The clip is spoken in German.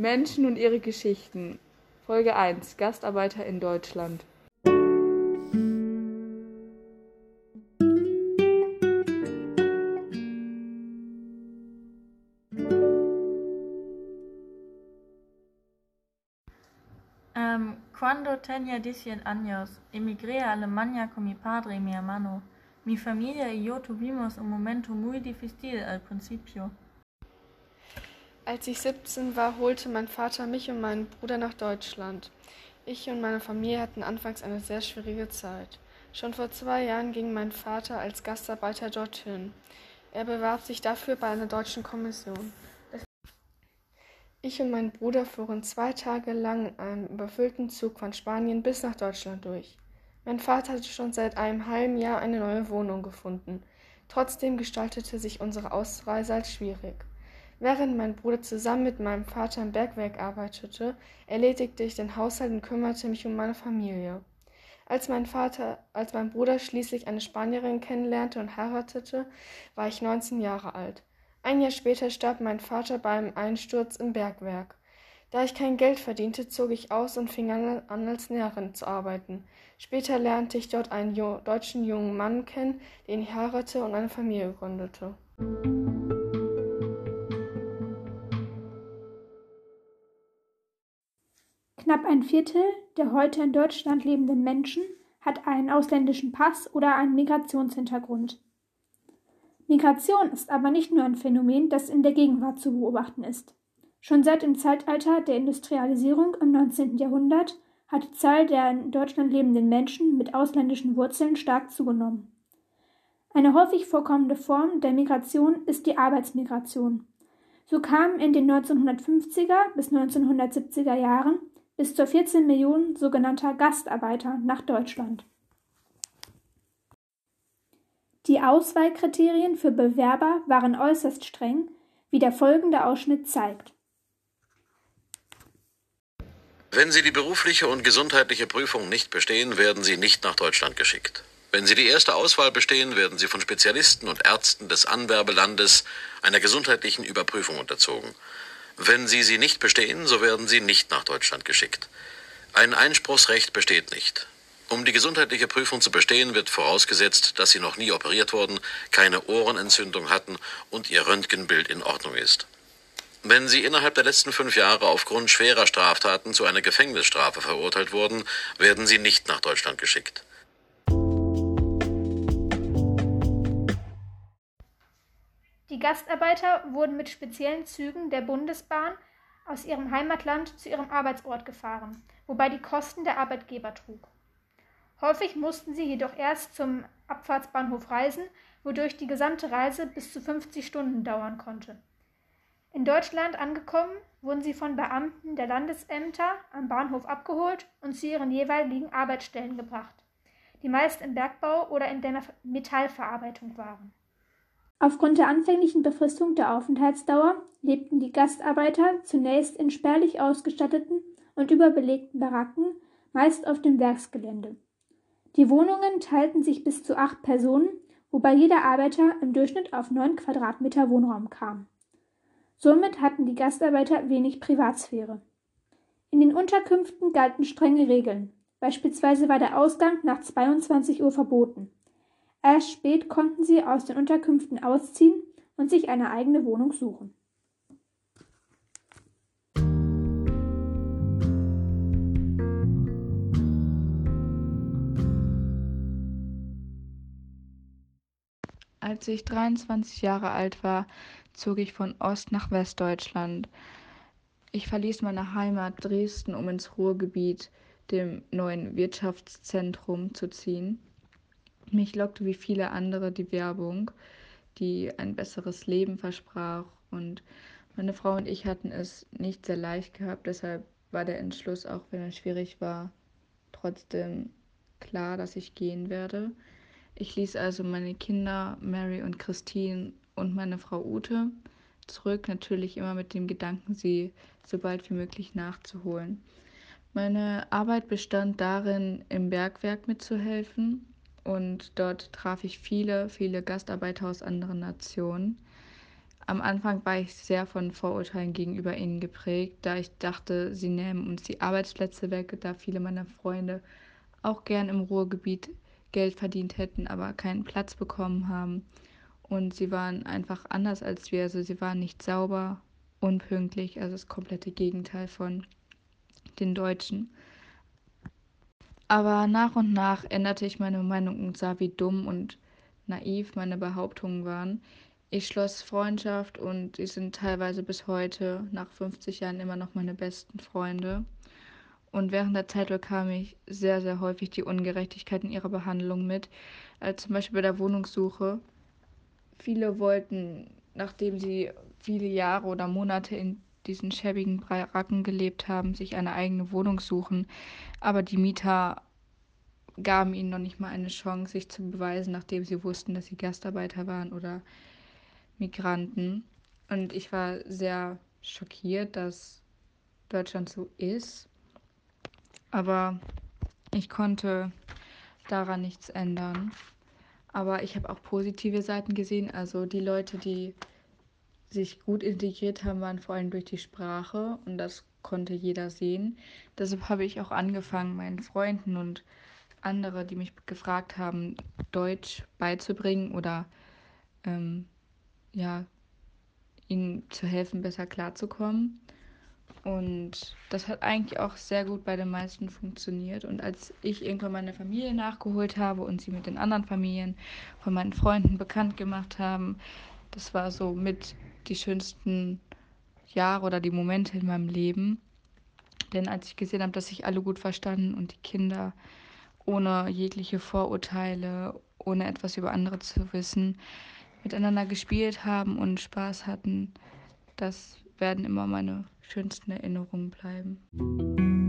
Menschen und ihre Geschichten. Folge 1. Gastarbeiter in Deutschland. Um, quando tenía 10 años, emigré a Alemania con mi padre y mi hermano. Mi familia y yo tuvimos un momento muy difícil al principio. Als ich 17 war, holte mein Vater mich und meinen Bruder nach Deutschland. Ich und meine Familie hatten anfangs eine sehr schwierige Zeit. Schon vor zwei Jahren ging mein Vater als Gastarbeiter dorthin. Er bewarb sich dafür bei einer deutschen Kommission. Ich und mein Bruder fuhren zwei Tage lang in einem überfüllten Zug von Spanien bis nach Deutschland durch. Mein Vater hatte schon seit einem halben Jahr eine neue Wohnung gefunden. Trotzdem gestaltete sich unsere Ausreise als schwierig. Während mein Bruder zusammen mit meinem Vater im Bergwerk arbeitete, erledigte ich den Haushalt und kümmerte mich um meine Familie. Als mein Vater, als mein Bruder schließlich eine Spanierin kennenlernte und heiratete, war ich 19 Jahre alt. Ein Jahr später starb mein Vater beim Einsturz im Bergwerk. Da ich kein Geld verdiente, zog ich aus und fing an, als Näherin zu arbeiten. Später lernte ich dort einen deutschen jungen Mann kennen, den ich heiratete und eine Familie gründete. Knapp ein Viertel der heute in Deutschland lebenden Menschen hat einen ausländischen Pass oder einen Migrationshintergrund. Migration ist aber nicht nur ein Phänomen, das in der Gegenwart zu beobachten ist. Schon seit dem Zeitalter der Industrialisierung im 19. Jahrhundert hat die Zahl der in Deutschland lebenden Menschen mit ausländischen Wurzeln stark zugenommen. Eine häufig vorkommende Form der Migration ist die Arbeitsmigration. So kamen in den 1950er bis 1970er Jahren bis zu 14 Millionen sogenannter Gastarbeiter nach Deutschland. Die Auswahlkriterien für Bewerber waren äußerst streng, wie der folgende Ausschnitt zeigt. Wenn Sie die berufliche und gesundheitliche Prüfung nicht bestehen, werden Sie nicht nach Deutschland geschickt. Wenn Sie die erste Auswahl bestehen, werden Sie von Spezialisten und Ärzten des Anwerbelandes einer gesundheitlichen Überprüfung unterzogen. Wenn Sie sie nicht bestehen, so werden Sie nicht nach Deutschland geschickt. Ein Einspruchsrecht besteht nicht. Um die gesundheitliche Prüfung zu bestehen, wird vorausgesetzt, dass Sie noch nie operiert wurden, keine Ohrenentzündung hatten und Ihr Röntgenbild in Ordnung ist. Wenn Sie innerhalb der letzten fünf Jahre aufgrund schwerer Straftaten zu einer Gefängnisstrafe verurteilt wurden, werden Sie nicht nach Deutschland geschickt. Gastarbeiter wurden mit speziellen Zügen der Bundesbahn aus ihrem Heimatland zu ihrem Arbeitsort gefahren, wobei die Kosten der Arbeitgeber trug. Häufig mussten sie jedoch erst zum Abfahrtsbahnhof reisen, wodurch die gesamte Reise bis zu 50 Stunden dauern konnte. In Deutschland angekommen, wurden sie von Beamten der Landesämter am Bahnhof abgeholt und zu ihren jeweiligen Arbeitsstellen gebracht, die meist im Bergbau oder in der Metallverarbeitung waren. Aufgrund der anfänglichen Befristung der Aufenthaltsdauer lebten die Gastarbeiter zunächst in spärlich ausgestatteten und überbelegten Baracken, meist auf dem Werksgelände. Die Wohnungen teilten sich bis zu acht Personen, wobei jeder Arbeiter im Durchschnitt auf neun Quadratmeter Wohnraum kam. Somit hatten die Gastarbeiter wenig Privatsphäre. In den Unterkünften galten strenge Regeln. Beispielsweise war der Ausgang nach 22 Uhr verboten. Erst spät konnten sie aus den Unterkünften ausziehen und sich eine eigene Wohnung suchen. Als ich 23 Jahre alt war, zog ich von Ost nach Westdeutschland. Ich verließ meine Heimat Dresden, um ins Ruhrgebiet, dem neuen Wirtschaftszentrum, zu ziehen. Mich lockte wie viele andere die Werbung, die ein besseres Leben versprach. Und meine Frau und ich hatten es nicht sehr leicht gehabt. Deshalb war der Entschluss, auch wenn er schwierig war, trotzdem klar, dass ich gehen werde. Ich ließ also meine Kinder, Mary und Christine und meine Frau Ute zurück, natürlich immer mit dem Gedanken, sie so bald wie möglich nachzuholen. Meine Arbeit bestand darin, im Bergwerk mitzuhelfen und dort traf ich viele, viele Gastarbeiter aus anderen Nationen. am Anfang war ich sehr von Vorurteilen gegenüber ihnen geprägt, da ich dachte, sie nehmen uns die Arbeitsplätze weg, da viele meiner Freunde auch gern im Ruhrgebiet Geld verdient hätten, aber keinen Platz bekommen haben. Und sie waren einfach anders als wir. Also sie waren nicht sauber, unpünktlich, also das komplette Gegenteil von den Deutschen. Aber nach und nach änderte ich meine Meinung und sah, wie dumm und naiv meine Behauptungen waren. Ich schloss Freundschaft und sie sind teilweise bis heute, nach 50 Jahren, immer noch meine besten Freunde. Und während der Zeit bekam ich sehr, sehr häufig die Ungerechtigkeit in ihrer Behandlung mit. Also zum Beispiel bei der Wohnungssuche. Viele wollten, nachdem sie viele Jahre oder Monate in diesen schäbigen Baracken gelebt haben, sich eine eigene Wohnung suchen. Aber die Mieter gaben ihnen noch nicht mal eine Chance, sich zu beweisen, nachdem sie wussten, dass sie Gastarbeiter waren oder Migranten. Und ich war sehr schockiert, dass Deutschland so ist. Aber ich konnte daran nichts ändern. Aber ich habe auch positive Seiten gesehen. Also die Leute, die sich gut integriert haben, waren vor allem durch die Sprache und das konnte jeder sehen. Deshalb habe ich auch angefangen, meinen Freunden und andere, die mich gefragt haben, Deutsch beizubringen oder ähm, ja, ihnen zu helfen, besser klarzukommen. Und das hat eigentlich auch sehr gut bei den meisten funktioniert. Und als ich irgendwann meine Familie nachgeholt habe und sie mit den anderen Familien von meinen Freunden bekannt gemacht haben, das war so mit die schönsten Jahre oder die Momente in meinem Leben. Denn als ich gesehen habe, dass sich alle gut verstanden und die Kinder ohne jegliche Vorurteile, ohne etwas über andere zu wissen, miteinander gespielt haben und Spaß hatten, das werden immer meine schönsten Erinnerungen bleiben.